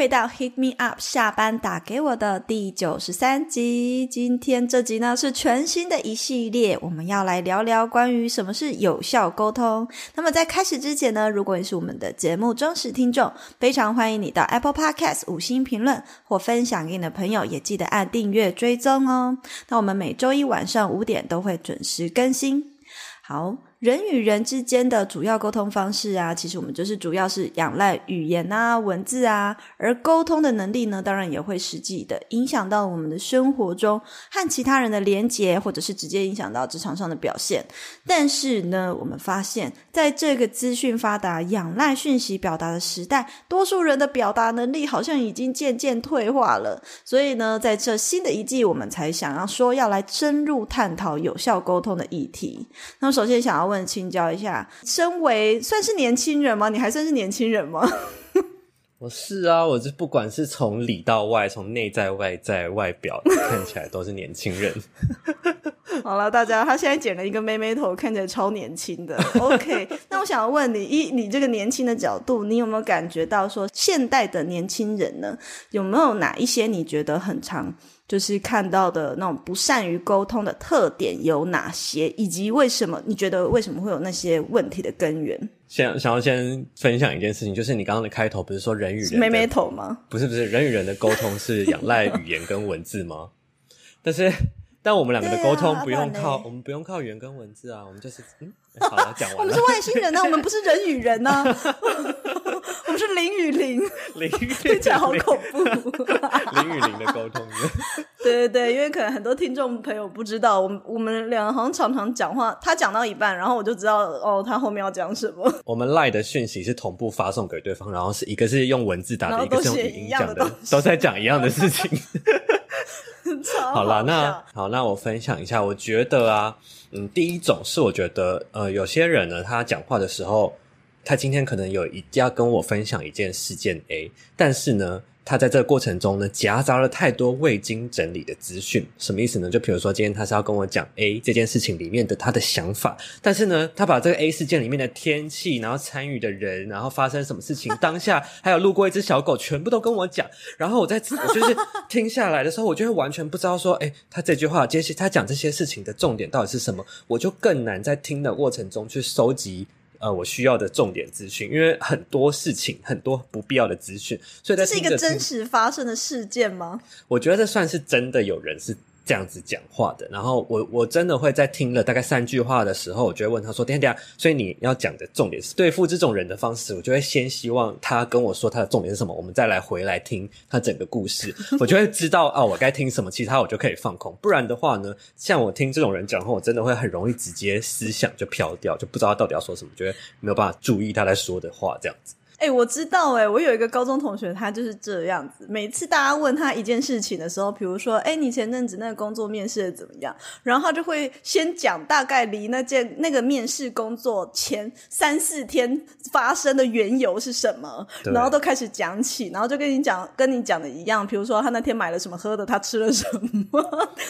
回到 Hit Me Up 下班打给我的第九十三集。今天这集呢是全新的一系列，我们要来聊聊关于什么是有效沟通。那么在开始之前呢，如果你是我们的节目忠实听众，非常欢迎你到 Apple Podcast 五星评论或分享给你的朋友，也记得按订阅追踪哦。那我们每周一晚上五点都会准时更新。好。人与人之间的主要沟通方式啊，其实我们就是主要是仰赖语言啊、文字啊，而沟通的能力呢，当然也会实际的影响到我们的生活中和其他人的连结，或者是直接影响到职场上的表现。但是呢，我们发现，在这个资讯发达、仰赖讯息表达的时代，多数人的表达能力好像已经渐渐退化了。所以呢，在这新的一季，我们才想要说要来深入探讨有效沟通的议题。那么，首先想要。问请教一下，身为算是年轻人吗？你还算是年轻人吗？我是啊，我这不管是从里到外，从内在外在外表看起来都是年轻人。好了，大家，他现在剪了一个妹妹头，看起来超年轻的。OK，那我想要问你，以你这个年轻的角度，你有没有感觉到说，现代的年轻人呢，有没有哪一些你觉得很长？就是看到的那种不善于沟通的特点有哪些，以及为什么？你觉得为什么会有那些问题的根源？想想要先分享一件事情，就是你刚刚的开头不是说人与人没眉头吗？不是不是，人与人的沟通是仰赖语言跟文字吗？但是。但我们两个的沟通不用靠，我们不用靠语言跟文字啊，我们就是嗯，好了，讲完。我们是外星人呢，我们不是人与人呢，我们是零与零，零与听起来好恐怖。零与零的沟通。对对对，因为可能很多听众朋友不知道，我们我们两个好像常常讲话，他讲到一半，然后我就知道哦，他后面要讲什么。我们赖的讯息是同步发送给对方，然后是一个是用文字打的，一个是用语音讲的，都在讲一样的事情。好啦，那好，那我分享一下。我觉得啊，嗯，第一种是我觉得，呃，有些人呢，他讲话的时候，他今天可能有一要跟我分享一件事件 A，但是呢。他在这个过程中呢，夹杂了太多未经整理的资讯，什么意思呢？就比如说，今天他是要跟我讲 A 这件事情里面的他的想法，但是呢，他把这个 A 事件里面的天气，然后参与的人，然后发生什么事情，当下还有路过一只小狗，全部都跟我讲。然后我在 我就是听下来的时候，我就会完全不知道说，哎，他这句话，接下他讲这些事情的重点到底是什么，我就更难在听的过程中去收集。呃，我需要的重点资讯，因为很多事情，很多不必要的资讯，所以这是一个真实发生的事件吗？我觉得这算是真的有人是。这样子讲话的，然后我我真的会在听了大概三句话的时候，我就会问他说：“等下等下，所以你要讲的重点是对付这种人的方式，我就会先希望他跟我说他的重点是什么，我们再来回来听 他整个故事，我就会知道啊，我该听什么，其他我就可以放空。不然的话呢，像我听这种人讲话，我真的会很容易直接思想就飘掉，就不知道他到底要说什么，觉得没有办法注意他在说的话，这样子。”哎，我知道哎，我有一个高中同学，他就是这样子。每次大家问他一件事情的时候，比如说，哎，你前阵子那个工作面试的怎么样？然后他就会先讲大概离那件那个面试工作前三四天发生的缘由是什么，然后都开始讲起，然后就跟你讲，跟你讲的一样。比如说他那天买了什么喝的，他吃了什么，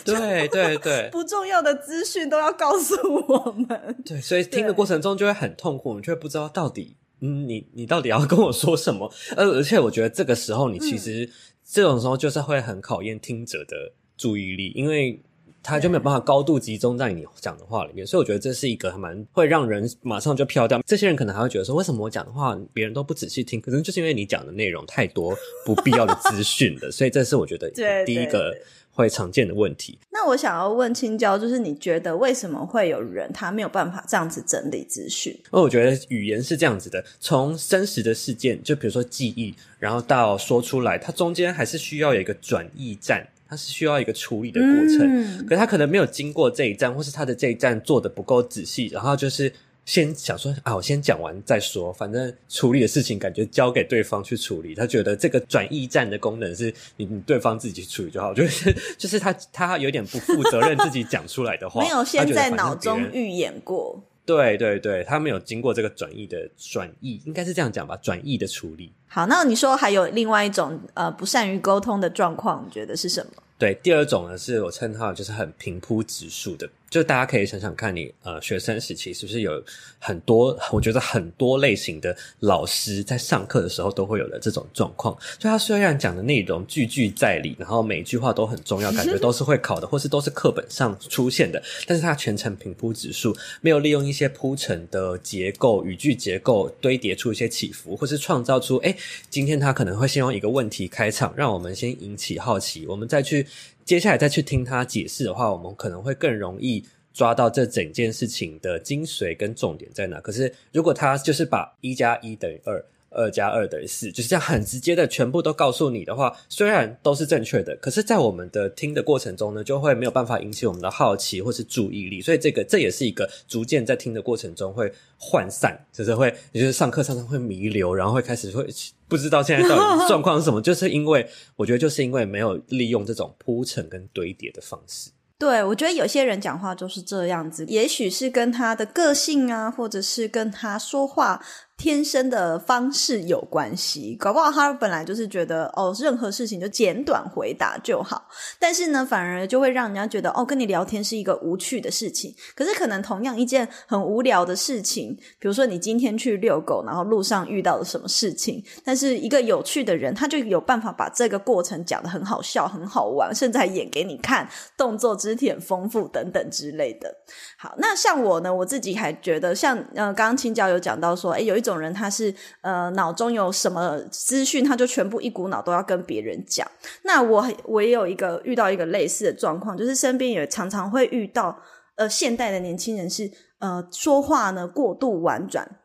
对对 对，不重要的资讯都要告诉我们。对，所以听的过程中就会很痛苦，我们就会不知道到底。嗯，你你到底要 跟我说什么？而而且我觉得这个时候，你其实这种时候就是会很考验听者的注意力，因为他就没有办法高度集中在你讲的话里面。所以我觉得这是一个蛮会让人马上就飘掉。这些人可能还会觉得说，为什么我讲的话别人都不仔细听？可能就是因为你讲的内容太多不必要的资讯了。所以这是我觉得 第一个。会常见的问题。那我想要问青椒，就是你觉得为什么会有人他没有办法这样子整理资讯？因为我觉得语言是这样子的，从真实的事件，就比如说记忆，然后到说出来，它中间还是需要有一个转译站，它是需要一个处理的过程。可是他可能没有经过这一站，或是他的这一站做的不够仔细，然后就是。先想说啊，我先讲完再说，反正处理的事情感觉交给对方去处理。他觉得这个转驿站的功能是你你对方自己处理就好，就是 就是他他有点不负责任自己讲出来的话，没有先在脑中预演过。对对对，他没有经过这个转译的转译，应该是这样讲吧？转译的处理。好，那你说还有另外一种呃不善于沟通的状况，你觉得是什么？对，第二种呢是我称它就是很平铺直述的，就大家可以想想看你呃学生时期是不是有很多，我觉得很多类型的老师在上课的时候都会有的这种状况，就他虽然讲的内容句句在理，然后每句话都很重要，感觉都是会考的，或是都是课本上出现的，但是他全程平铺直述，没有利用一些铺陈的结构、语句结构堆叠出一些起伏，或是创造出哎，今天他可能会先用一个问题开场，让我们先引起好奇，我们再去。接下来再去听他解释的话，我们可能会更容易抓到这整件事情的精髓跟重点在哪。可是，如果他就是把一加一等于二，二加二等于四，就是这样很直接的全部都告诉你的话，虽然都是正确的，可是，在我们的听的过程中呢，就会没有办法引起我们的好奇或是注意力。所以，这个这也是一个逐渐在听的过程中会涣散，就是会，也就是上课常常会弥留，然后会开始会。不知道现在到底状况是什么，就是因为我觉得就是因为没有利用这种铺陈跟堆叠的方式。对，我觉得有些人讲话就是这样子，也许是跟他的个性啊，或者是跟他说话。天生的方式有关系，搞不好他本来就是觉得哦，任何事情就简短回答就好。但是呢，反而就会让人家觉得哦，跟你聊天是一个无趣的事情。可是可能同样一件很无聊的事情，比如说你今天去遛狗，然后路上遇到了什么事情，但是一个有趣的人，他就有办法把这个过程讲得很好笑、很好玩，甚至还演给你看，动作肢体很丰富等等之类的。好，那像我呢，我自己还觉得，像呃，刚刚青椒有讲到说，哎，有一种。种人他是呃脑中有什么资讯，他就全部一股脑都要跟别人讲。那我我也有一个遇到一个类似的状况，就是身边也常常会遇到呃现代的年轻人是呃说话呢过度婉转，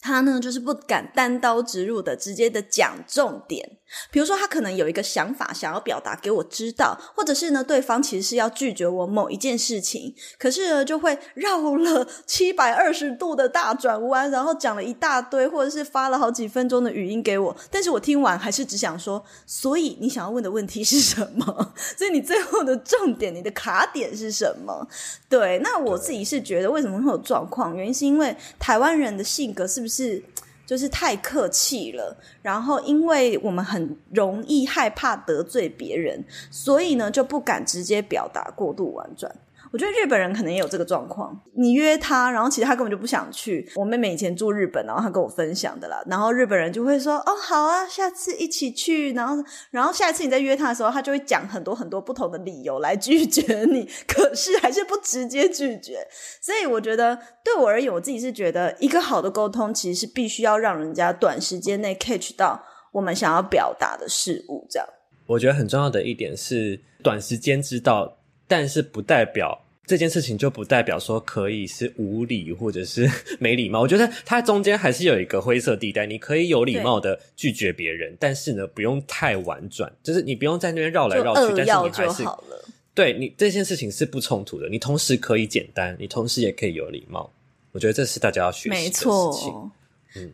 他呢就是不敢单刀直入的直接的讲重点。比如说，他可能有一个想法想要表达给我知道，或者是呢，对方其实是要拒绝我某一件事情，可是呢，就会绕了 七百二十度的大转弯，然后讲了一大堆，或者是发了好几分钟的语音给我，但是我听完还是只想说，所以你想要问的问题是什么？所以你最后的重点，你的卡点是什么？对，那我自己是觉得，为什么会有状况？原因是因为台湾人的性格是不是？就是太客气了，然后因为我们很容易害怕得罪别人，所以呢就不敢直接表达，过度婉转。我觉得日本人可能也有这个状况。你约他，然后其实他根本就不想去。我妹妹以前住日本，然后她跟我分享的啦。然后日本人就会说：“哦，好啊，下次一起去。”然后，然后下一次你再约他的时候，他就会讲很多很多不同的理由来拒绝你。可是还是不直接拒绝。所以我觉得，对我而言，我自己是觉得，一个好的沟通其实是必须要让人家短时间内 catch 到我们想要表达的事物。这样，我觉得很重要的一点是，短时间知道。但是不代表这件事情就不代表说可以是无理或者是 没礼貌。我觉得它中间还是有一个灰色地带，你可以有礼貌的拒绝别人，但是呢，不用太婉转，就是你不用在那边绕来绕去，但是你还是对你这件事情是不冲突的。你同时可以简单，你同时也可以有礼貌。我觉得这是大家要学习的事情。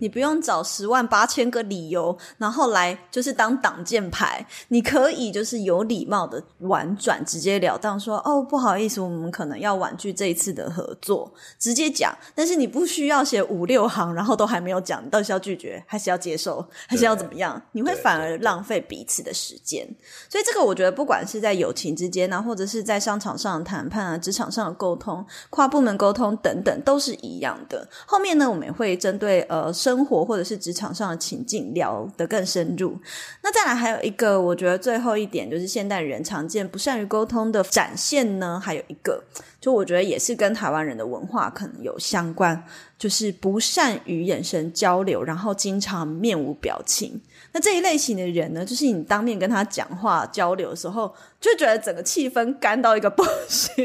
你不用找十万八千个理由，然后来就是当挡箭牌。你可以就是有礼貌的婉转，直截了当说：“哦，不好意思，我们可能要婉拒这一次的合作。”直接讲。但是你不需要写五六行，然后都还没有讲，你到底是要拒绝还是要接受，还是要怎么样？你会反而浪费彼此的时间。所以这个我觉得，不管是在友情之间呢，或者是在商场上的谈判啊、职场上的沟通、跨部门沟通等等，都是一样的。后面呢，我们也会针对呃。生活或者是职场上的情境聊得更深入。那再来还有一个，我觉得最后一点就是现代人常见不善于沟通的展现呢，还有一个，就我觉得也是跟台湾人的文化可能有相关，就是不善于眼神交流，然后经常面无表情。那这一类型的人呢，就是你当面跟他讲话交流的时候。就觉得整个气氛干到一个 不行，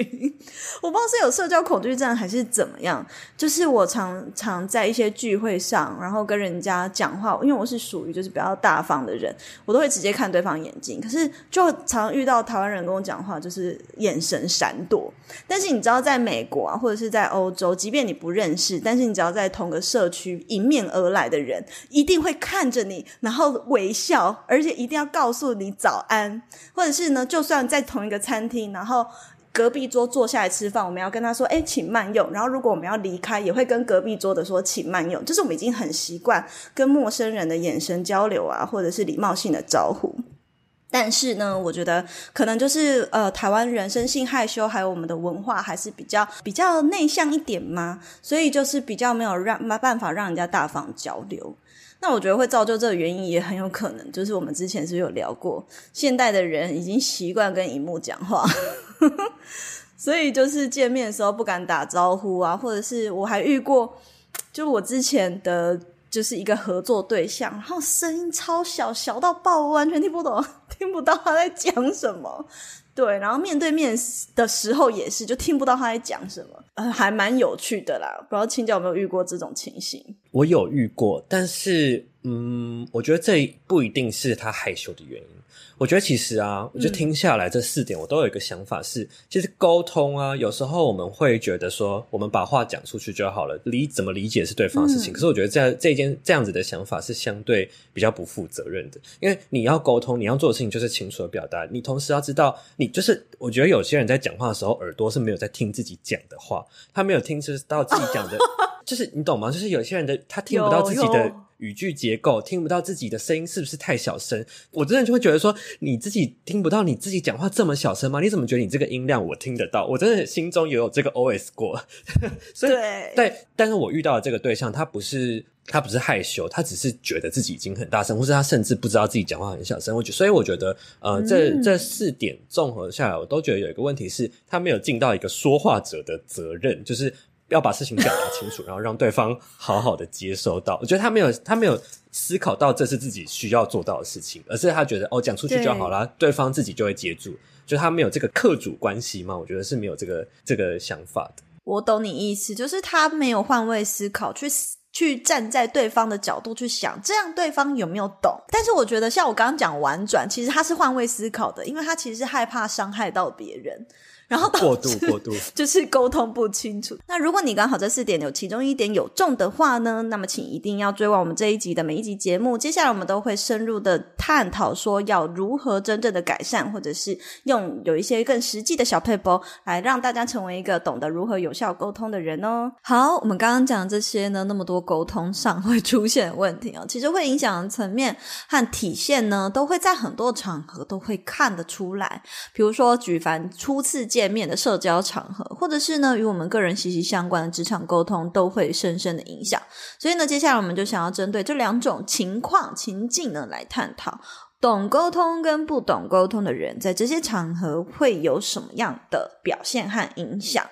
我不知道是有社交恐惧症还是怎么样。就是我常常在一些聚会上，然后跟人家讲话，因为我是属于就是比较大方的人，我都会直接看对方眼睛。可是就常遇到台湾人跟我讲话，就是眼神闪躲。但是你知道，在美国啊，或者是在欧洲，即便你不认识，但是你只要在同个社区迎面而来的人，一定会看着你，然后微笑，而且一定要告诉你早安，或者是呢就。算在同一个餐厅，然后隔壁桌坐下来吃饭，我们要跟他说：“哎，请慢用。”然后如果我们要离开，也会跟隔壁桌的说：“请慢用。”就是我们已经很习惯跟陌生人的眼神交流啊，或者是礼貌性的招呼。但是呢，我觉得可能就是呃，台湾人生性害羞，还有我们的文化还是比较比较内向一点嘛，所以就是比较没有让没办法让人家大方交流。那我觉得会造就这个原因也很有可能，就是我们之前是有聊过，现代的人已经习惯跟荧幕讲话，所以就是见面的时候不敢打招呼啊，或者是我还遇过，就我之前的。就是一个合作对象，然后声音超小，小到爆，完全听不懂，听不到他在讲什么。对，然后面对面的时候也是，就听不到他在讲什么。呃，还蛮有趣的啦。不知道青椒有没有遇过这种情形？我有遇过，但是，嗯，我觉得这不一定是他害羞的原因。我觉得其实啊，我就听下来这四点，我都有一个想法是，其实沟通啊，有时候我们会觉得说，我们把话讲出去就好了，理怎么理解是对方的事情。可是我觉得这这件这样子的想法是相对比较不负责任的，因为你要沟通，你要做的事情就是清楚的表达，你同时要知道，你就是我觉得有些人在讲话的时候，耳朵是没有在听自己讲的话，他没有听知到自己讲的，就是你懂吗？就是有些人的他听不到自己的。语句结构听不到自己的声音是不是太小声？我真的就会觉得说，你自己听不到你自己讲话这么小声吗？你怎么觉得你这个音量我听得到？我真的心中也有这个 OS 过。所以，对，但是我遇到的这个对象，他不是他不是害羞，他只是觉得自己已经很大声，或是他甚至不知道自己讲话很小声。我觉，所以我觉得，呃，这这四点综合下来，我都觉得有一个问题是，他没有尽到一个说话者的责任，就是。要把事情表达清楚，然后让对方好好的接收到。我觉得他没有，他没有思考到这是自己需要做到的事情，而是他觉得哦，讲出去就好了，对方自己就会接住。就他没有这个客主关系嘛？我觉得是没有这个这个想法的。我懂你意思，就是他没有换位思考，去去站在对方的角度去想，这样对方有没有懂？但是我觉得，像我刚刚讲婉转，其实他是换位思考的，因为他其实是害怕伤害到别人。然后过度过度 就是沟通不清楚。那如果你刚好这四点有其中一点有中的话呢，那么请一定要追完我们这一集的每一集节目。接下来我们都会深入的探讨，说要如何真正的改善，或者是用有一些更实际的小配包来让大家成为一个懂得如何有效沟通的人哦。好，我们刚刚讲这些呢，那么多沟通上会出现问题哦，其实会影响层面和体现呢，都会在很多场合都会看得出来。比如说，举凡初次见。面的社交场合，或者是呢与我们个人息息相关的职场沟通，都会深深的影响。所以呢，接下来我们就想要针对这两种情况情境呢来探讨，懂沟通跟不懂沟通的人，在这些场合会有什么样的表现和影响。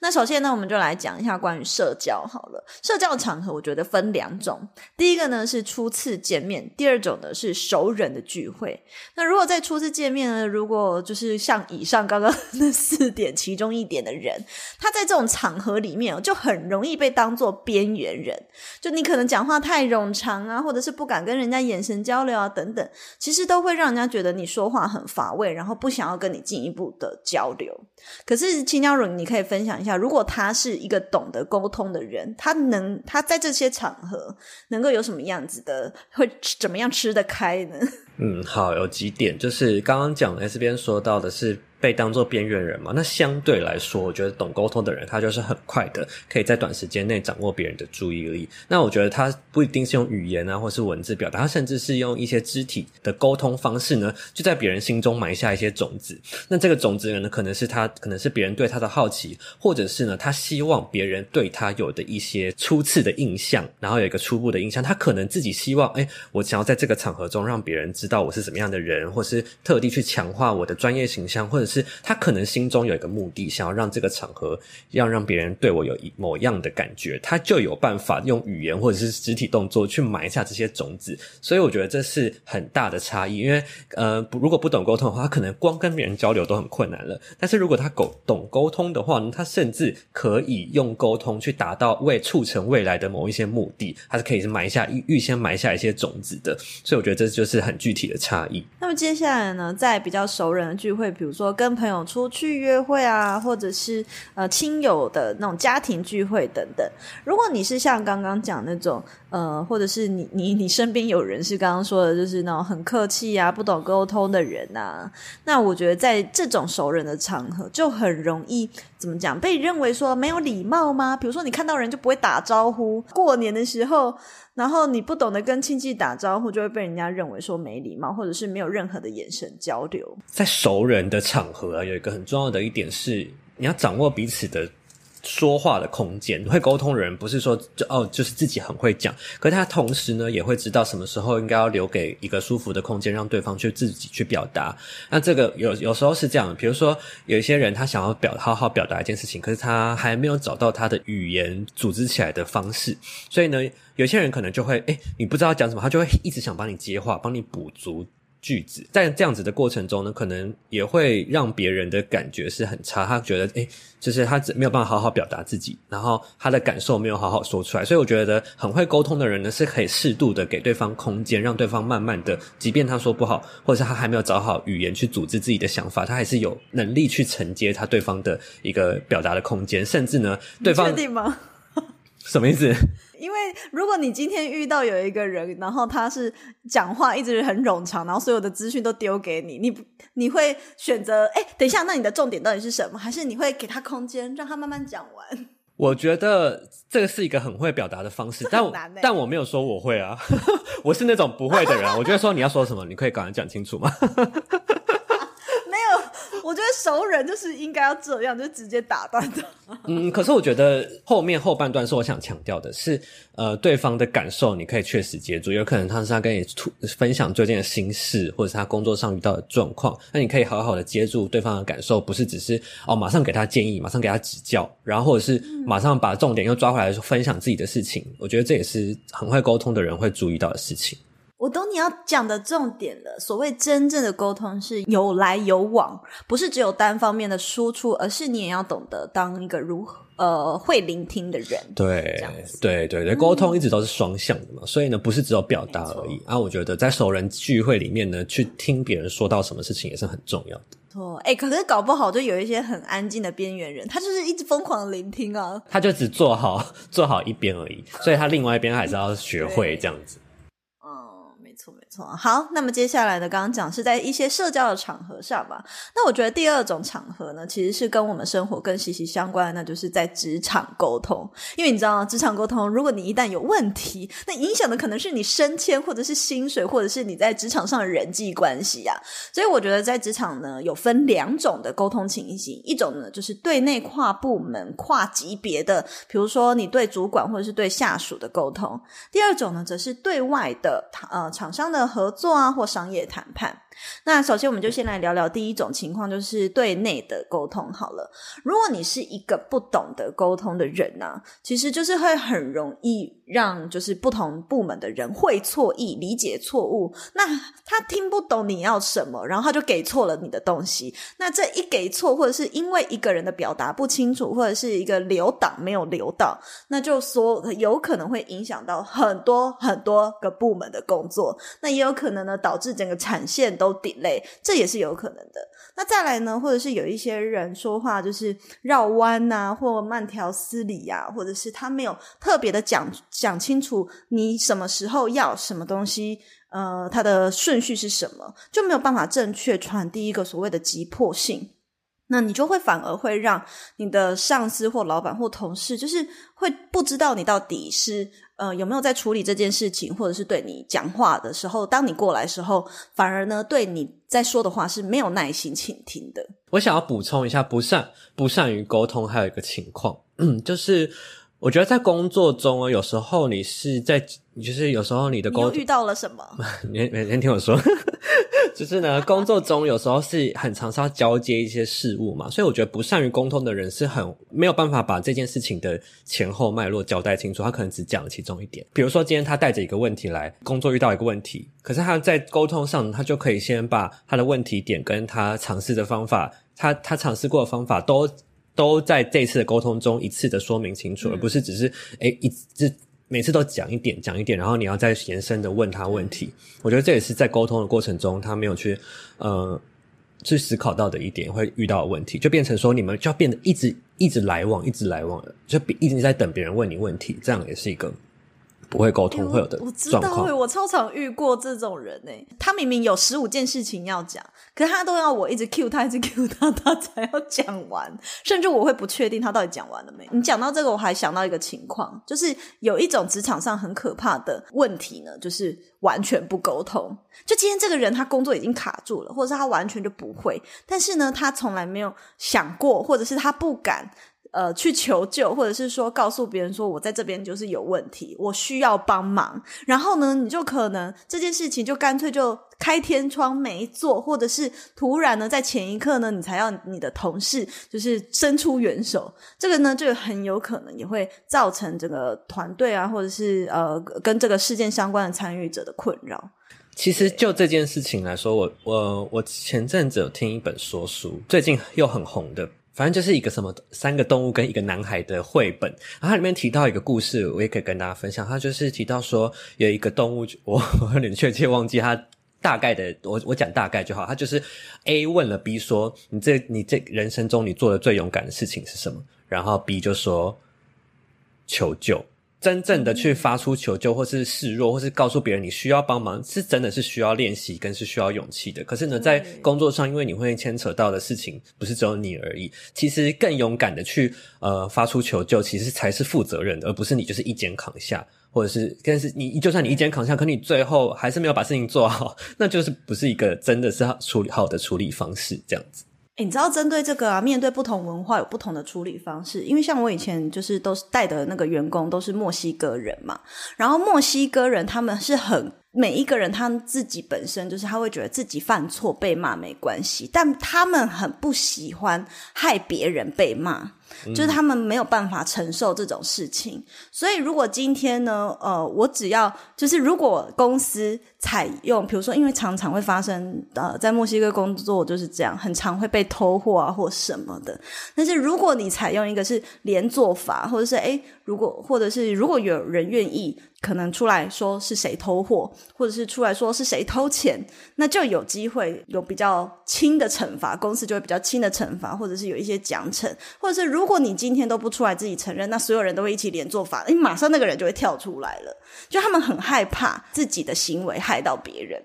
那首先呢，我们就来讲一下关于社交好了。社交场合，我觉得分两种。第一个呢是初次见面，第二种呢是熟人的聚会。那如果在初次见面呢，如果就是像以上刚刚 那四点其中一点的人，他在这种场合里面就很容易被当做边缘人。就你可能讲话太冗长啊，或者是不敢跟人家眼神交流啊等等，其实都会让人家觉得你说话很乏味，然后不想要跟你进一步的交流。可是青椒软，你可以分享一下。如果他是一个懂得沟通的人，他能他在这些场合能够有什么样子的，会怎么样吃得开呢？嗯，好，有几点，就是刚刚讲 S 边说到的是。被当做边缘人嘛？那相对来说，我觉得懂沟通的人，他就是很快的，可以在短时间内掌握别人的注意力。那我觉得他不一定是用语言啊，或是文字表达，他甚至是用一些肢体的沟通方式呢，就在别人心中埋下一些种子。那这个种子呢，可能是他，可能是别人对他的好奇，或者是呢，他希望别人对他有的一些初次的印象，然后有一个初步的印象。他可能自己希望，哎，我想要在这个场合中让别人知道我是什么样的人，或是特地去强化我的专业形象，或者。是他可能心中有一个目的，想要让这个场合要让别人对我有一某样的感觉，他就有办法用语言或者是肢体动作去埋下这些种子。所以我觉得这是很大的差异。因为呃，如果不懂沟通的话，他可能光跟别人交流都很困难了。但是如果他懂懂沟通的话呢，他甚至可以用沟通去达到为促成未来的某一些目的，他是可以埋下预预先埋下一些种子的。所以我觉得这就是很具体的差异。那么接下来呢，在比较熟人的聚会，比如说。跟朋友出去约会啊，或者是呃亲友的那种家庭聚会等等。如果你是像刚刚讲那种呃，或者是你你你身边有人是刚刚说的，就是那种很客气啊、不懂沟通的人呐，那我觉得在这种熟人的场合就很容易怎么讲被认为说没有礼貌吗？比如说你看到人就不会打招呼，过年的时候。然后你不懂得跟亲戚打招呼，就会被人家认为说没礼貌，或者是没有任何的眼神交流。在熟人的场合啊，有一个很重要的一点是，你要掌握彼此的。说话的空间，会沟通的人不是说就哦，就是自己很会讲，可他同时呢也会知道什么时候应该要留给一个舒服的空间，让对方去自己去表达。那这个有有时候是这样，比如说有一些人他想要表好好表达一件事情，可是他还没有找到他的语言组织起来的方式，所以呢，有些人可能就会哎，你不知道讲什么，他就会一直想帮你接话，帮你补足。句子在这样子的过程中呢，可能也会让别人的感觉是很差。他觉得，诶，就是他没有办法好好表达自己，然后他的感受没有好好说出来。所以我觉得，很会沟通的人呢，是可以适度的给对方空间，让对方慢慢的，即便他说不好，或者是他还没有找好语言去组织自己的想法，他还是有能力去承接他对方的一个表达的空间。甚至呢，对方确定吗？什么意思？因为如果你今天遇到有一个人，然后他是讲话一直很冗长，然后所有的资讯都丢给你，你你会选择哎，等一下，那你的重点到底是什么？还是你会给他空间，让他慢慢讲完？我觉得这个是一个很会表达的方式，但但我没有说我会啊，我是那种不会的人。我觉得说你要说什么，你可以赶快讲清楚吗？我觉得熟人就是应该要这样，就直接打断他。嗯，可是我觉得后面后半段是我想强调的，是呃对方的感受你可以确实接住，有可能他是他跟你分享最近的心事，或者是他工作上遇到的状况，那你可以好好的接住对方的感受，不是只是哦马上给他建议，马上给他指教，然后或者是马上把重点又抓回来分享自己的事情。我觉得这也是很会沟通的人会注意到的事情。我懂你要讲的重点了。所谓真正的沟通是有来有往，不是只有单方面的输出，而是你也要懂得当一个如何呃会聆听的人。对，对对对，沟通一直都是双向的嘛，所以呢，不是只有表达而已。啊，我觉得在熟人聚会里面呢，去听别人说到什么事情也是很重要的。错，哎，可是搞不好就有一些很安静的边缘人，他就是一直疯狂的聆听啊，他就只做好做好一边而已，所以他另外一边还是要学会这样子。错没错，好，那么接下来呢？刚刚讲是在一些社交的场合上吧。那我觉得第二种场合呢，其实是跟我们生活更息息相关的，那就是在职场沟通。因为你知道，职场沟通，如果你一旦有问题，那影响的可能是你升迁，或者是薪水，或者是你在职场上的人际关系呀。所以我觉得在职场呢，有分两种的沟通情形，一种呢就是对内跨部门、跨级别的，比如说你对主管或者是对下属的沟通；第二种呢，则是对外的呃厂。商的合作啊，或商业谈判。那首先，我们就先来聊聊第一种情况，就是对内的沟通。好了，如果你是一个不懂得沟通的人呢，其实就是会很容易让就是不同部门的人会错意、理解错误。那他听不懂你要什么，然后他就给错了你的东西。那这一给错，或者是因为一个人的表达不清楚，或者是一个留档没有留到，那就说有可能会影响到很多很多个部门的工作。那也有可能呢，导致整个产线都。delay，这也是有可能的。那再来呢，或者是有一些人说话就是绕弯呐，或慢条斯理呀，或者是他没有特别的讲讲清楚你什么时候要什么东西，呃，它的顺序是什么，就没有办法正确传递一个所谓的急迫性。那你就会反而会让你的上司或老板或同事，就是会不知道你到底是呃有没有在处理这件事情，或者是对你讲话的时候，当你过来的时候，反而呢对你在说的话是没有耐心倾听的。我想要补充一下，不善不善于沟通，还有一个情况，就是。我觉得在工作中啊，有时候你是在，就是有时候你的沟遇到了什么？你每天听我说，就是呢，工作中有时候是很常是要交接一些事物嘛，所以我觉得不善于沟通的人是很没有办法把这件事情的前后脉络交代清楚，他可能只讲了其中一点。比如说今天他带着一个问题来工作，遇到一个问题，可是他在沟通上，他就可以先把他的问题点跟他尝试的方法，他他尝试过的方法都。都在这次的沟通中一次的说明清楚，而不是只是哎一直每次都讲一点讲一点，然后你要再延伸的问他问题。我觉得这也是在沟通的过程中他没有去呃去思考到的一点会遇到的问题，就变成说你们就要变得一直一直来往，一直来往，就比一直在等别人问你问题，这样也是一个不会沟通会有的我知状况。道欸我超常遇过这种人呢、他明明有十五件事情要讲，可是他都要我一直 cue 他，一直 cue 他，他才要讲完。甚至我会不确定他到底讲完了没。你讲到这个，我还想到一个情况，就是有一种职场上很可怕的问题呢，就是完全不沟通。就今天这个人他工作已经卡住了，或者是他完全就不会，但是呢，他从来没有想过，或者是他不敢。呃，去求救，或者是说告诉别人说我在这边就是有问题，我需要帮忙。然后呢，你就可能这件事情就干脆就开天窗没做，或者是突然呢，在前一刻呢，你才要你的同事就是伸出援手。这个呢，就很有可能也会造成整个团队啊，或者是呃跟这个事件相关的参与者的困扰。其实就这件事情来说，我我我前阵子有听一本说书，最近又很红的，反正就是一个什么三个动物跟一个男孩的绘本，然后它里面提到一个故事，我也可以跟大家分享。它就是提到说有一个动物，我有点确切忘记它。大概的，我我讲大概就好。它就是 A 问了 B 说：“你这你这人生中你做的最勇敢的事情是什么？”然后 B 就说：“求救。”真正的去发出求救，或是示弱，或是告诉别人你需要帮忙，是真的是需要练习，跟是需要勇气的。可是呢，在工作上，因为你会牵扯到的事情不是只有你而已，其实更勇敢的去呃发出求救，其实才是负责任的，而不是你就是一肩扛下，或者是但是你就算你一肩扛下，可你最后还是没有把事情做好，那就是不是一个真的是处理好的处理方式，这样子。你知道针对这个啊，面对不同文化有不同的处理方式。因为像我以前就是都是带的那个员工都是墨西哥人嘛，然后墨西哥人他们是很每一个人他们自己本身就是他会觉得自己犯错被骂没关系，但他们很不喜欢害别人被骂。就是他们没有办法承受这种事情，所以如果今天呢，呃，我只要就是如果公司采用，比如说，因为常常会发生，呃，在墨西哥工作就是这样，很常会被偷货啊或什么的。但是如果你采用一个是连坐法，或者是诶，如果或者是如果有人愿意可能出来说是谁偷货，或者是出来说是谁偷钱，那就有机会有比较轻的惩罚，公司就会比较轻的惩罚，或者是有一些奖惩，或者是如果你今天都不出来自己承认，那所有人都会一起连做法，诶，马上那个人就会跳出来了，就他们很害怕自己的行为害到别人，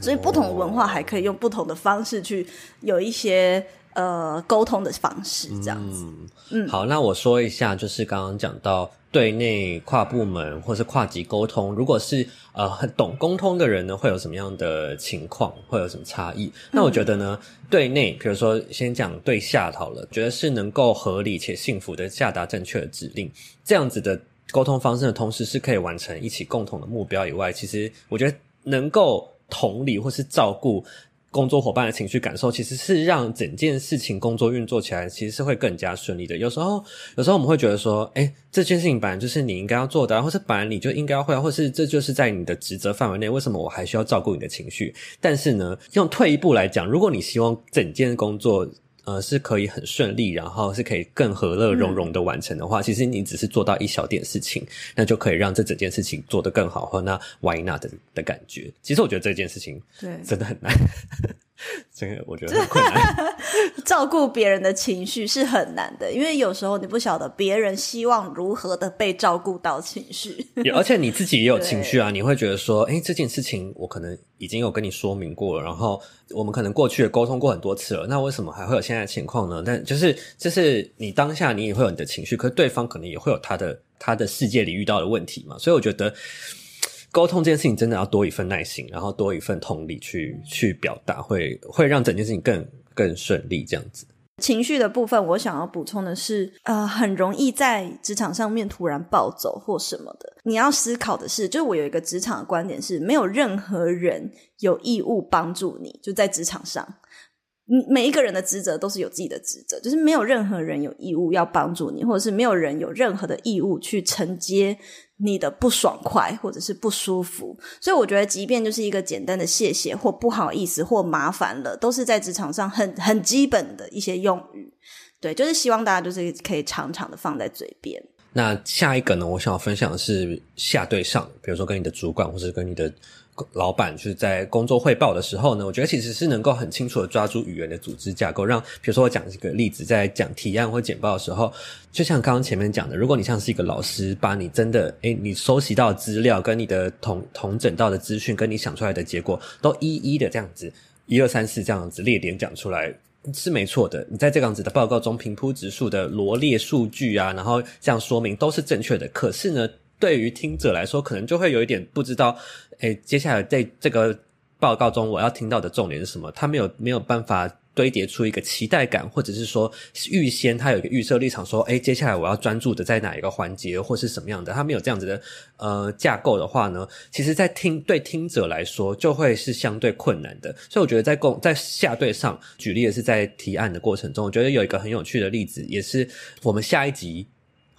所以不同文化还可以用不同的方式去有一些。呃，沟通的方式这样子。嗯，好，那我说一下，就是刚刚讲到对内跨部门或是跨级沟通，如果是呃很懂沟通的人呢，会有什么样的情况，会有什么差异？那我觉得呢，对内，比如说先讲对下好了，觉得是能够合理且幸福的下达正确的指令，这样子的沟通方式的同时是可以完成一起共同的目标以外，其实我觉得能够同理或是照顾。工作伙伴的情绪感受，其实是让整件事情工作运作起来，其实是会更加顺利的。有时候，有时候我们会觉得说，哎，这件事情本来就是你应该要做的，或是本来你就应该会，或是这就是在你的职责范围内，为什么我还需要照顾你的情绪？但是呢，用退一步来讲，如果你希望整件工作，呃，是可以很顺利，然后是可以更和乐融融的完成的话，其实你只是做到一小点事情，那就可以让这整件事情做得更好，或那 why not 的的感觉。其实我觉得这件事情对真的很难，这个我觉得很困难。照顾别人的情绪是很难的，因为有时候你不晓得别人希望如何的被照顾到情绪，而且你自己也有情绪啊，你会觉得说，哎，这件事情我可能已经有跟你说明过了，然后我们可能过去也沟通过很多次了，那为什么还会有现在的情况呢？但就是就是你当下你也会有你的情绪，可是对方可能也会有他的他的世界里遇到的问题嘛，所以我觉得。沟通这件事情真的要多一份耐心，然后多一份同理去去表达，会会让整件事情更更顺利。这样子，情绪的部分，我想要补充的是，呃，很容易在职场上面突然暴走或什么的。你要思考的是，就是我有一个职场的观点是，没有任何人有义务帮助你，就在职场上。你每一个人的职责都是有自己的职责，就是没有任何人有义务要帮助你，或者是没有人有任何的义务去承接你的不爽快或者是不舒服。所以我觉得，即便就是一个简单的谢谢或不好意思或麻烦了，都是在职场上很很基本的一些用语。对，就是希望大家就是可以常常的放在嘴边。那下一个呢？我想要分享的是下对上，比如说跟你的主管或者跟你的。老板就是在工作汇报的时候呢，我觉得其实是能够很清楚的抓住语言的组织架构，让比如说我讲一个例子，在讲提案或简报的时候，就像刚刚前面讲的，如果你像是一个老师，把你真的诶你收集到资料跟你的同同整到的资讯，跟你想出来的结果，都一一的这样子一二三四这样子列点讲出来。是没错的，你在这样子的报告中平铺直述的罗列数据啊，然后这样说明都是正确的。可是呢，对于听者来说，可能就会有一点不知道，诶，接下来在这个报告中我要听到的重点是什么？他没有没有办法。堆叠出一个期待感，或者是说预先他有一个预设立场，说，哎，接下来我要专注的在哪一个环节，或是什么样的？他没有这样子的呃架构的话呢，其实，在听对听者来说，就会是相对困难的。所以，我觉得在共在下对上举例的是在提案的过程中，我觉得有一个很有趣的例子，也是我们下一集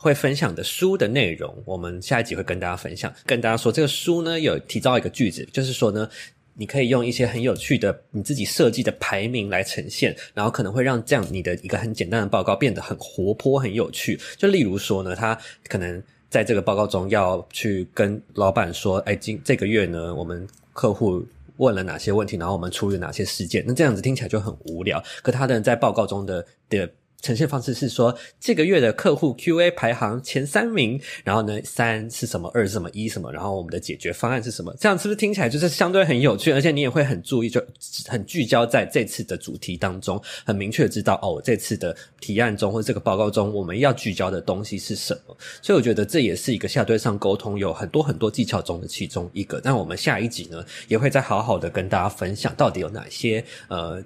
会分享的书的内容。我们下一集会跟大家分享，跟大家说这个书呢有提到一个句子，就是说呢。你可以用一些很有趣的你自己设计的排名来呈现，然后可能会让这样你的一个很简单的报告变得很活泼、很有趣。就例如说呢，他可能在这个报告中要去跟老板说：“哎，今这个月呢，我们客户问了哪些问题，然后我们处理哪些事件。”那这样子听起来就很无聊。可他的在报告中的的。呈现方式是说，这个月的客户 Q&A 排行前三名，然后呢，三是什么，二是什么，一什么，然后我们的解决方案是什么？这样是不是听起来就是相对很有趣？而且你也会很注意，就很聚焦在这次的主题当中，很明确知道哦，这次的提案中或者这个报告中，我们要聚焦的东西是什么？所以我觉得这也是一个下对上沟通有很多很多技巧中的其中一个。那我们下一集呢，也会再好好的跟大家分享到底有哪些呃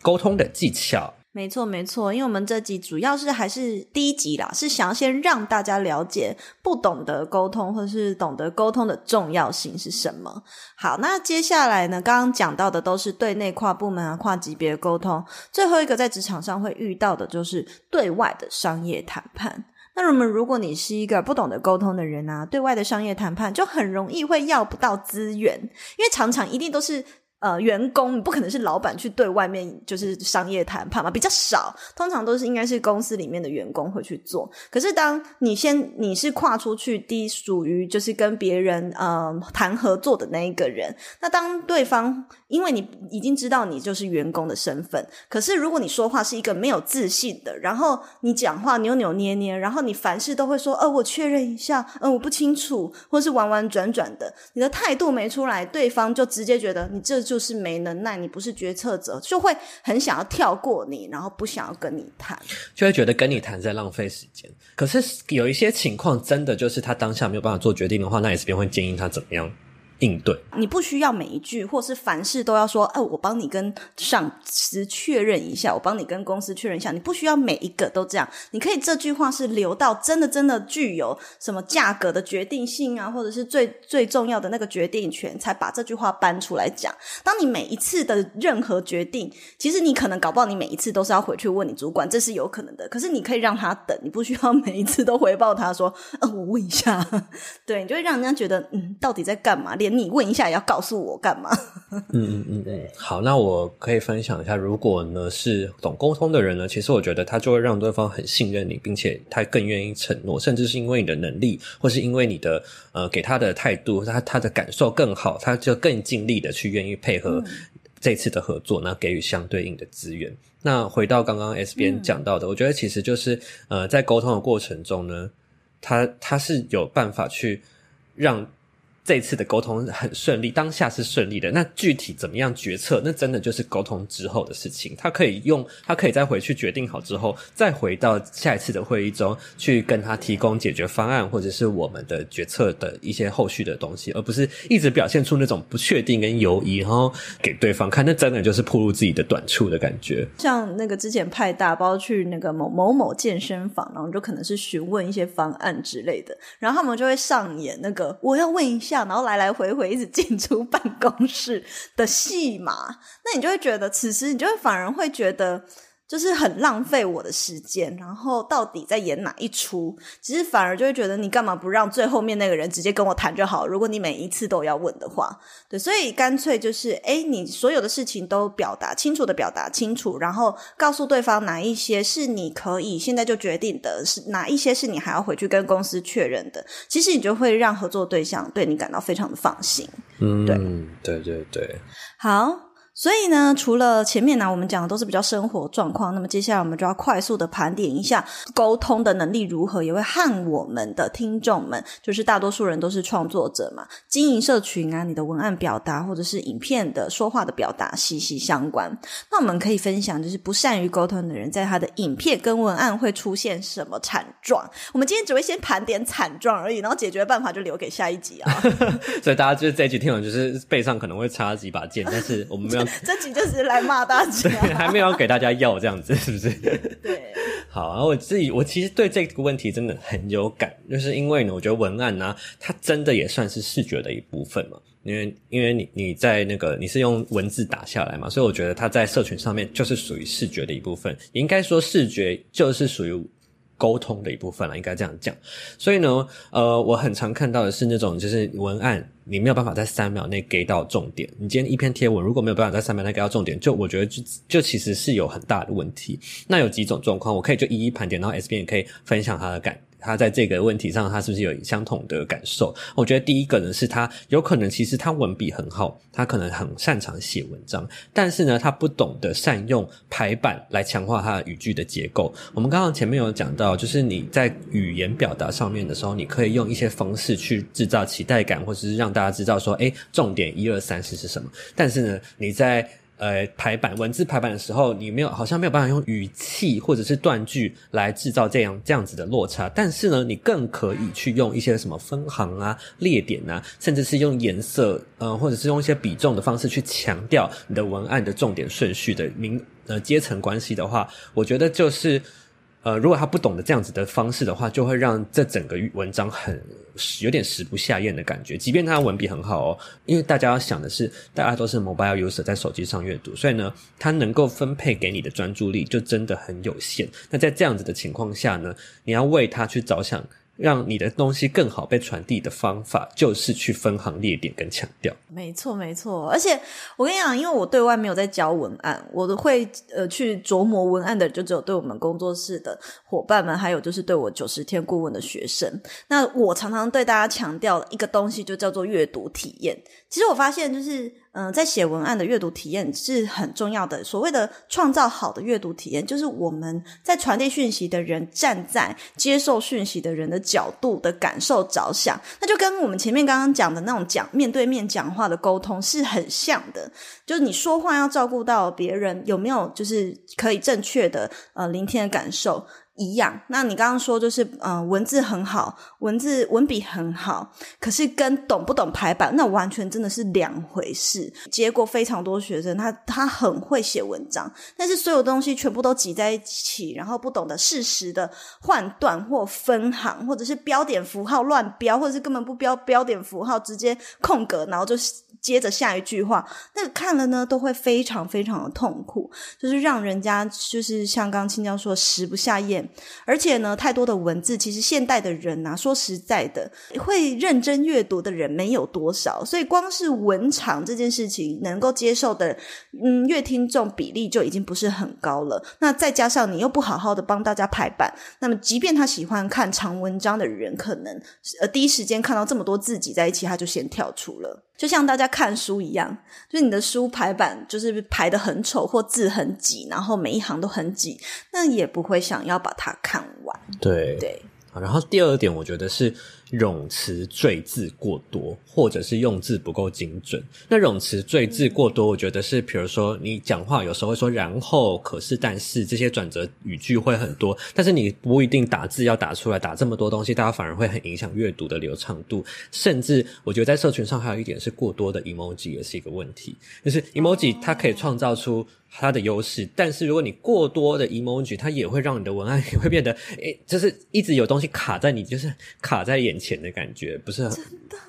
沟通的技巧。没错，没错，因为我们这集主要是还是第一集啦，是想要先让大家了解不懂得沟通，或是懂得沟通的重要性是什么。好，那接下来呢，刚刚讲到的都是对内跨部门啊、跨级别沟通，最后一个在职场上会遇到的就是对外的商业谈判。那我们如果你是一个不懂得沟通的人啊，对外的商业谈判就很容易会要不到资源，因为常常一定都是。呃，员工你不可能是老板去对外面就是商业谈判嘛，比较少，通常都是应该是公司里面的员工会去做。可是当你先你是跨出去，低属于就是跟别人呃谈合作的那一个人，那当对方因为你已经知道你就是员工的身份，可是如果你说话是一个没有自信的，然后你讲话扭扭捏捏，然后你凡事都会说呃我确认一下，嗯我不清楚，或是婉婉转转的，你的态度没出来，对方就直接觉得你这就。就是没能耐，你不是决策者，就会很想要跳过你，然后不想要跟你谈，就会觉得跟你谈在浪费时间。可是有一些情况，真的就是他当下没有办法做决定的话，那 S 边会建议他怎么样？应对，你不需要每一句或是凡事都要说，哎，我帮你跟上司确认一下，我帮你跟公司确认一下，你不需要每一个都这样。你可以这句话是留到真的真的具有什么价格的决定性啊，或者是最最重要的那个决定权，才把这句话搬出来讲。当你每一次的任何决定，其实你可能搞不好你每一次都是要回去问你主管，这是有可能的。可是你可以让他等，你不需要每一次都回报他说，呃，我问一下，对你就会让人家觉得，嗯，到底在干嘛？连你问一下也要告诉我干嘛？嗯嗯嗯嗯，好，那我可以分享一下，如果呢是懂沟通的人呢，其实我觉得他就会让对方很信任你，并且他更愿意承诺，甚至是因为你的能力，或是因为你的呃给他的态度，他他的感受更好，他就更尽力的去愿意配合这次的合作，那给予相对应的资源。那回到刚刚 S 边讲到的，我觉得其实就是呃在沟通的过程中呢，他他是有办法去让。这次的沟通很顺利，当下是顺利的。那具体怎么样决策？那真的就是沟通之后的事情。他可以用，他可以再回去决定好之后，再回到下一次的会议中去跟他提供解决方案，或者是我们的决策的一些后续的东西，而不是一直表现出那种不确定跟犹疑，然后给对方看。那真的就是暴露自己的短处的感觉。像那个之前派大包 去那个某某某健身房，然后就可能是询问一些方案之类的，然后他们就会上演那个我要问一下。然后来来回回一直进出办公室的戏码，那你就会觉得，此时你就会反而会觉得，就是很浪费我的时间，然后到底在演哪一出？其实反而就会觉得你干嘛不让最后面那个人直接跟我谈就好？如果你每一次都要问的话，对，所以干脆就是，哎，你所有的事情都表达清楚的表达清楚，然后告诉对方哪一些是你可以现在就决定的，是哪一些是你还要回去跟公司确认的。其实你就会让合作对象对你感到非常的放心。嗯，对对对对，好。所以呢，除了前面呢，我们讲的都是比较生活状况，那么接下来我们就要快速的盘点一下沟通的能力如何，也会和我们的听众们，就是大多数人都是创作者嘛，经营社群啊，你的文案表达或者是影片的说话的表达息息相关。那我们可以分享，就是不善于沟通的人，在他的影片跟文案会出现什么惨状。我们今天只会先盘点惨状而已，然后解决办法就留给下一集啊。所以大家就是这一集听完，就是背上可能会插几把剑，但是我们没有。这集就是来骂大家，还没有给大家要这样子，是不是？对。好，然后我自己，我其实对这个问题真的很有感，就是因为呢，我觉得文案呢，它真的也算是视觉的一部分嘛。因为，因为你你在那个你是用文字打下来嘛，所以我觉得它在社群上面就是属于视觉的一部分。应该说，视觉就是属于。沟通的一部分了，应该这样讲。所以呢，呃，我很常看到的是那种，就是文案你没有办法在三秒内给到重点。你今天一篇贴文如果没有办法在三秒内给到重点，就我觉得就就其实是有很大的问题。那有几种状况，我可以就一一盘点，然后 S B 也可以分享他的感。他在这个问题上，他是不是有相同的感受？我觉得第一个呢，是他有可能其实他文笔很好，他可能很擅长写文章，但是呢，他不懂得善用排版来强化他的语句的结构。我们刚刚前面有讲到，就是你在语言表达上面的时候，你可以用一些方式去制造期待感，或者是让大家知道说，哎，重点一二三四是什么。但是呢，你在呃，排版文字排版的时候，你没有好像没有办法用语气或者是断句来制造这样这样子的落差。但是呢，你更可以去用一些什么分行啊、列点啊，甚至是用颜色，呃，或者是用一些比重的方式去强调你的文案的重点顺序的明呃阶层关系的话，我觉得就是。呃，如果他不懂得这样子的方式的话，就会让这整个文章很有点食不下咽的感觉。即便他文笔很好哦，因为大家要想的是，大家都是 mobile user 在手机上阅读，所以呢，他能够分配给你的专注力就真的很有限。那在这样子的情况下呢，你要为他去着想。让你的东西更好被传递的方法，就是去分行列点跟强调。没错，没错。而且我跟你讲，因为我对外没有在教文案，我都会呃去琢磨文案的，就只有对我们工作室的伙伴们，还有就是对我九十天顾问的学生。那我常常对大家强调一个东西，就叫做阅读体验。其实我发现，就是。嗯，在写文案的阅读体验是很重要的。所谓的创造好的阅读体验，就是我们在传递讯息的人站在接受讯息的人的角度的感受着想，那就跟我们前面刚刚讲的那种讲面对面讲话的沟通是很像的。就是你说话要照顾到别人有没有，就是可以正确的呃聆听的感受。一样，那你刚刚说就是，嗯，文字很好，文字文笔很好，可是跟懂不懂排版，那完全真的是两回事。结果非常多学生，他他很会写文章，但是所有东西全部都挤在一起，然后不懂得适时的换段或分行，或者是标点符号乱标，或者是根本不标标点符号，直接空格，然后就接着下一句话，那个看了呢都会非常非常的痛苦，就是让人家就是像刚青椒说食不下咽。而且呢，太多的文字，其实现代的人呐，说实在的，会认真阅读的人没有多少，所以光是文长这件事情，能够接受的，嗯，阅听众比例就已经不是很高了。那再加上你又不好好的帮大家排版，那么即便他喜欢看长文章的人，可能呃第一时间看到这么多字挤在一起，他就先跳出了。就像大家看书一样，就是你的书排版就是排的很丑，或字很挤，然后每一行都很挤，那也不会想要把它看完。对对。然后第二点，我觉得是。冗词赘字过多，或者是用字不够精准。那冗词赘字过多，我觉得是，比如说你讲话有时候会说“然后”“可是”“但是”这些转折语句会很多，但是你不一定打字要打出来，打这么多东西，大家反而会很影响阅读的流畅度。甚至我觉得在社群上还有一点是过多的 emoji 也是一个问题，就是 emoji 它可以创造出它的优势，但是如果你过多的 emoji，它也会让你的文案也 会变得诶，就是一直有东西卡在你，就是卡在眼。前的感觉，不是很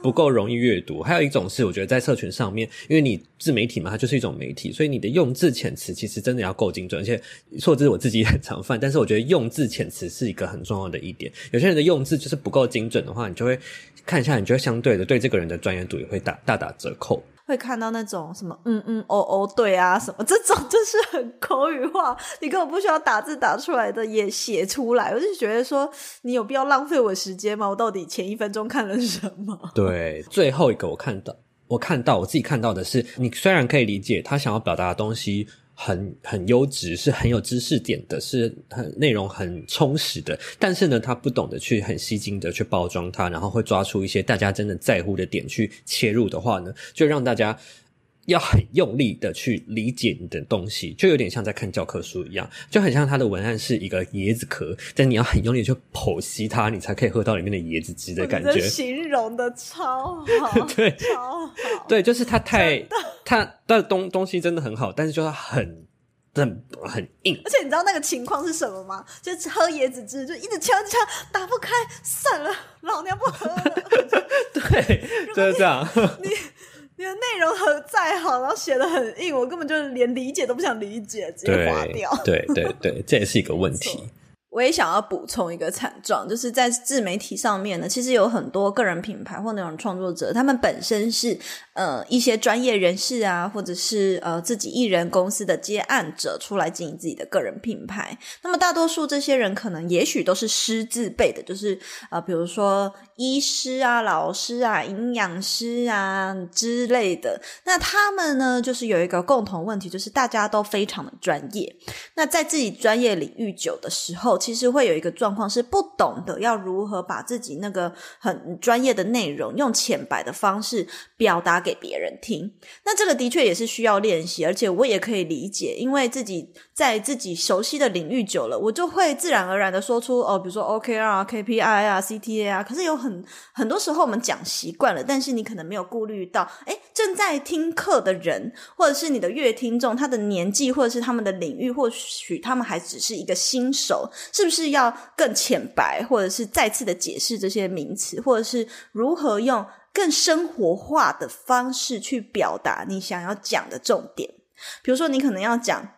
不够容易阅读。还有一种是，我觉得在社群上面，因为你自媒体嘛，它就是一种媒体，所以你的用字遣词其实真的要够精准，而且错字我自己也很常犯，但是我觉得用字遣词是一个很重要的一点。有些人的用字就是不够精准的话，你就会看一下，你就会相对的对这个人的专业度也会大大打折扣。会看到那种什么嗯嗯哦哦对啊什么这种就是 很口语化，你根本不需要打字打出来的也写出来，我就觉得说你有必要浪费我时间吗？我到底前一分钟看了什么？对，最后一个我看到，我看到我自己看到的是，你虽然可以理解他想要表达的东西。很很优质，是很有知识点的，是很内容很充实的。但是呢，他不懂得去很吸睛的去包装它，然后会抓出一些大家真的在乎的点去切入的话呢，就让大家。要很用力的去理解你的东西，就有点像在看教科书一样，就很像它的文案是一个椰子壳，但你要很用力去剖析它，你才可以喝到里面的椰子汁的感觉。形容的超好，对，超好，对，就是它太它的东东西真的很好，但是就是很很很硬。而且你知道那个情况是什么吗？就是喝椰子汁，就一直敲敲打不开，算了，老娘不喝了。对，就是这样。你。你的内容很再好，然后写的很硬，我根本就连理解都不想理解，直接划掉。对对对，这也是一个问题。我也想要补充一个惨状，就是在自媒体上面呢，其实有很多个人品牌或那种创作者，他们本身是呃一些专业人士啊，或者是呃自己艺人公司的接案者出来经营自己的个人品牌。那么大多数这些人可能也许都是师字辈的，就是呃比如说医师啊、老师啊、营养师啊之类的。那他们呢，就是有一个共同问题，就是大家都非常的专业。那在自己专业领域久的时候，其实会有一个状况是不懂得要如何把自己那个很专业的内容用浅白的方式表达给别人听。那这个的确也是需要练习，而且我也可以理解，因为自己在自己熟悉的领域久了，我就会自然而然的说出哦，比如说 OKR、KPI 啊、CTA 啊。可是有很很多时候我们讲习惯了，但是你可能没有顾虑到，哎，正在听课的人，或者是你的乐听众，他的年纪或者是他们的领域，或许他们还只是一个新手。是不是要更浅白，或者是再次的解释这些名词，或者是如何用更生活化的方式去表达你想要讲的重点？比如说，你可能要讲。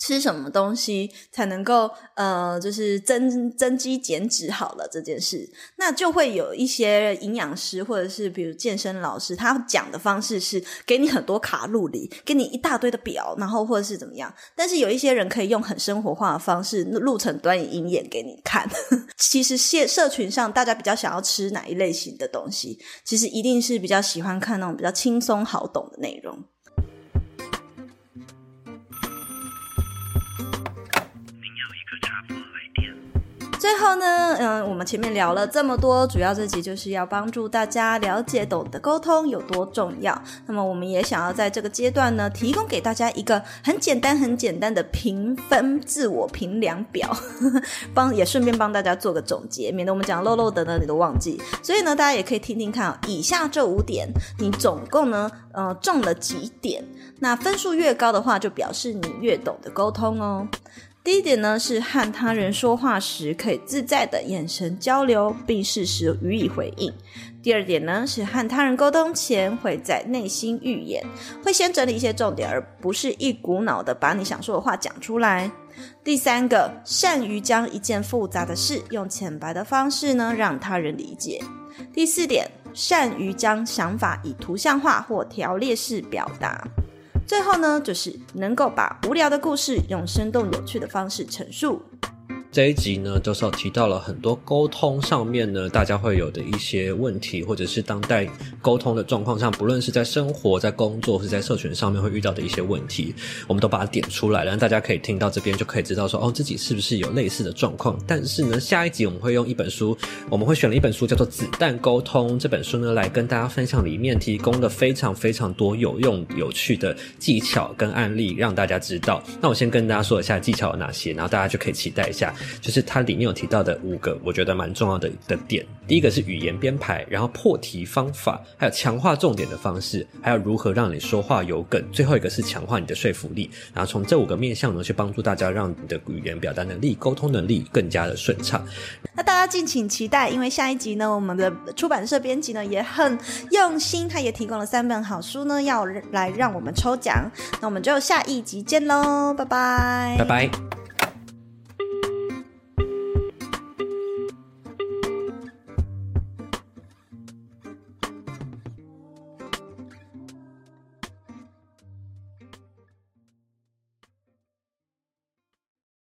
吃什么东西才能够呃，就是增增肌减脂好了这件事，那就会有一些营养师或者是比如健身老师，他讲的方式是给你很多卡路里，给你一大堆的表，然后或者是怎么样。但是有一些人可以用很生活化的方式录成短影音演给你看。其实社社群上大家比较想要吃哪一类型的东西，其实一定是比较喜欢看那种比较轻松好懂的内容。最后呢，嗯，我们前面聊了这么多，主要这集就是要帮助大家了解懂得沟通有多重要。那么，我们也想要在这个阶段呢，提供给大家一个很简单、很简单的评分自我评量表，帮也顺便帮大家做个总结，免得我们讲漏漏的呢你都忘记。所以呢，大家也可以听听看，以下这五点，你总共呢，呃，中了几点？那分数越高的话，就表示你越懂得沟通哦。第一点呢，是和他人说话时可以自在的眼神交流，并适时予以回应。第二点呢，是和他人沟通前会在内心预演，会先整理一些重点，而不是一股脑的把你想说的话讲出来。第三个，善于将一件复杂的事用浅白的方式呢，让他人理解。第四点，善于将想法以图像化或条列式表达。最后呢，就是能够把无聊的故事用生动有趣的方式陈述。这一集呢，就是提到了很多沟通上面呢，大家会有的一些问题，或者是当代沟通的状况上，不论是在生活、在工作，或是在社群上面会遇到的一些问题，我们都把它点出来了，大家可以听到这边就可以知道说，哦，自己是不是有类似的状况。但是呢，下一集我们会用一本书，我们会选了一本书叫做《子弹沟通》这本书呢，来跟大家分享里面提供的非常非常多有用、有趣的技巧跟案例，让大家知道。那我先跟大家说一下技巧有哪些，然后大家就可以期待一下。就是它里面有提到的五个我觉得蛮重要的的点。第一个是语言编排，然后破题方法，还有强化重点的方式，还有如何让你说话有梗。最后一个是强化你的说服力，然后从这五个面向呢，去帮助大家让你的语言表达能力、沟通能力更加的顺畅。那大家敬请期待，因为下一集呢，我们的出版社编辑呢也很用心，他也提供了三本好书呢，要来让我们抽奖。那我们就下一集见喽，拜拜，拜拜。